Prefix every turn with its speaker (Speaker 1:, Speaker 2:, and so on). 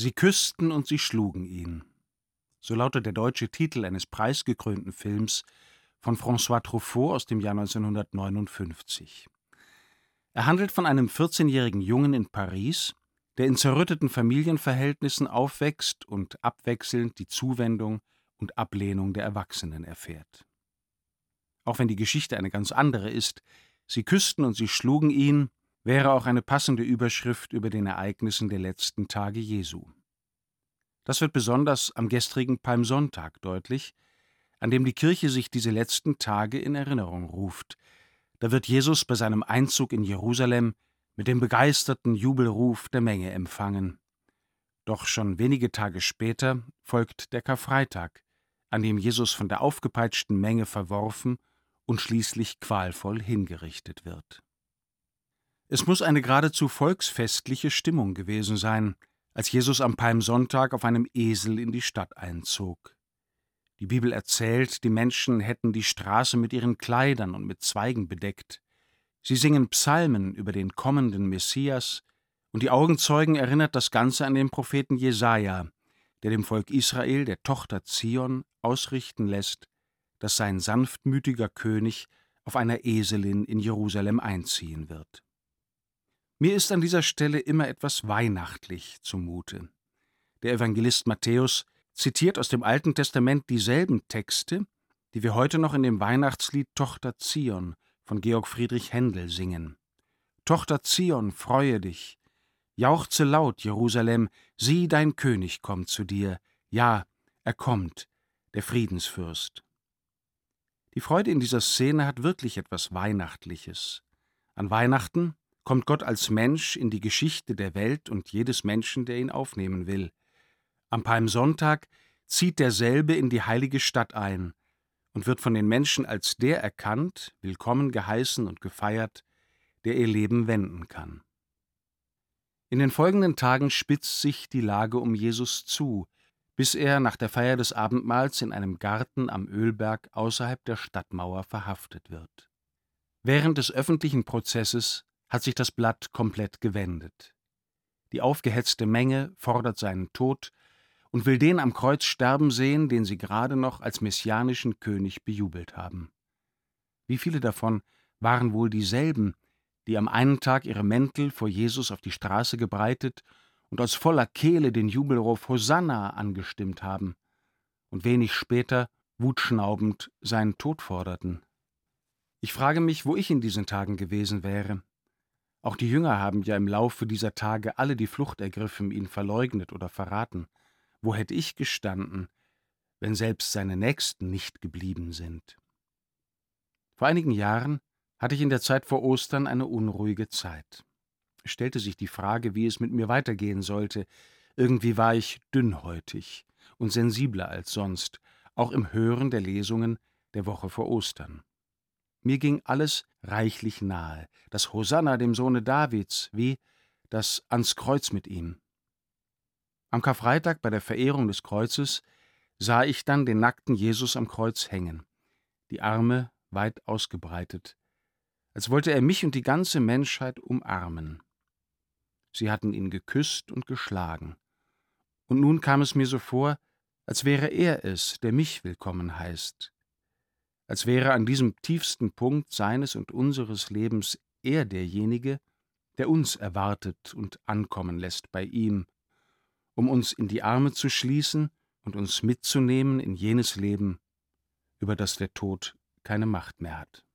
Speaker 1: Sie küssten und sie schlugen ihn. So lautet der deutsche Titel eines preisgekrönten Films von François Truffaut aus dem Jahr 1959. Er handelt von einem 14-jährigen Jungen in Paris, der in zerrütteten Familienverhältnissen aufwächst und abwechselnd die Zuwendung und Ablehnung der Erwachsenen erfährt. Auch wenn die Geschichte eine ganz andere ist, sie küssten und sie schlugen ihn, wäre auch eine passende Überschrift über den Ereignissen der letzten Tage Jesu. Das wird besonders am gestrigen Palmsonntag deutlich, an dem die Kirche sich diese letzten Tage in Erinnerung ruft. Da wird Jesus bei seinem Einzug in Jerusalem mit dem begeisterten Jubelruf der Menge empfangen. Doch schon wenige Tage später folgt der Karfreitag, an dem Jesus von der aufgepeitschten Menge verworfen und schließlich qualvoll hingerichtet wird. Es muss eine geradezu volksfestliche Stimmung gewesen sein, als Jesus am Palmsonntag auf einem Esel in die Stadt einzog. Die Bibel erzählt, die Menschen hätten die Straße mit ihren Kleidern und mit Zweigen bedeckt. Sie singen Psalmen über den kommenden Messias, und die Augenzeugen erinnert das Ganze an den Propheten Jesaja, der dem Volk Israel, der Tochter Zion, ausrichten lässt, dass sein sanftmütiger König auf einer Eselin in Jerusalem einziehen wird. Mir ist an dieser Stelle immer etwas weihnachtlich zumute. Der Evangelist Matthäus zitiert aus dem Alten Testament dieselben Texte, die wir heute noch in dem Weihnachtslied Tochter Zion von Georg Friedrich Händel singen. Tochter Zion, freue dich, jauchze laut, Jerusalem, sieh, dein König kommt zu dir, ja, er kommt, der Friedensfürst. Die Freude in dieser Szene hat wirklich etwas Weihnachtliches. An Weihnachten kommt Gott als Mensch in die Geschichte der Welt und jedes Menschen, der ihn aufnehmen will. Am Palmsonntag zieht derselbe in die heilige Stadt ein und wird von den Menschen als der erkannt, willkommen geheißen und gefeiert, der ihr Leben wenden kann. In den folgenden Tagen spitzt sich die Lage um Jesus zu, bis er nach der Feier des Abendmahls in einem Garten am Ölberg außerhalb der Stadtmauer verhaftet wird. Während des öffentlichen Prozesses hat sich das Blatt komplett gewendet. Die aufgehetzte Menge fordert seinen Tod und will den am Kreuz sterben sehen, den sie gerade noch als messianischen König bejubelt haben. Wie viele davon waren wohl dieselben, die am einen Tag ihre Mäntel vor Jesus auf die Straße gebreitet und aus voller Kehle den Jubelruf Hosanna angestimmt haben und wenig später wutschnaubend seinen Tod forderten. Ich frage mich, wo ich in diesen Tagen gewesen wäre, auch die Jünger haben ja im Laufe dieser Tage alle die Flucht ergriffen, ihn verleugnet oder verraten. Wo hätte ich gestanden, wenn selbst seine Nächsten nicht geblieben sind? Vor einigen Jahren hatte ich in der Zeit vor Ostern eine unruhige Zeit. Es stellte sich die Frage, wie es mit mir weitergehen sollte. Irgendwie war ich dünnhäutig und sensibler als sonst, auch im Hören der Lesungen der Woche vor Ostern. Mir ging alles reichlich nahe, das Hosanna dem Sohne Davids, wie das ans Kreuz mit ihm. Am Karfreitag bei der Verehrung des Kreuzes sah ich dann den nackten Jesus am Kreuz hängen, die Arme weit ausgebreitet, als wollte er mich und die ganze Menschheit umarmen. Sie hatten ihn geküsst und geschlagen, und nun kam es mir so vor, als wäre er es, der mich willkommen heißt, als wäre an diesem tiefsten Punkt seines und unseres Lebens er derjenige, der uns erwartet und ankommen lässt bei ihm, um uns in die Arme zu schließen und uns mitzunehmen in jenes Leben, über das der Tod keine Macht mehr hat.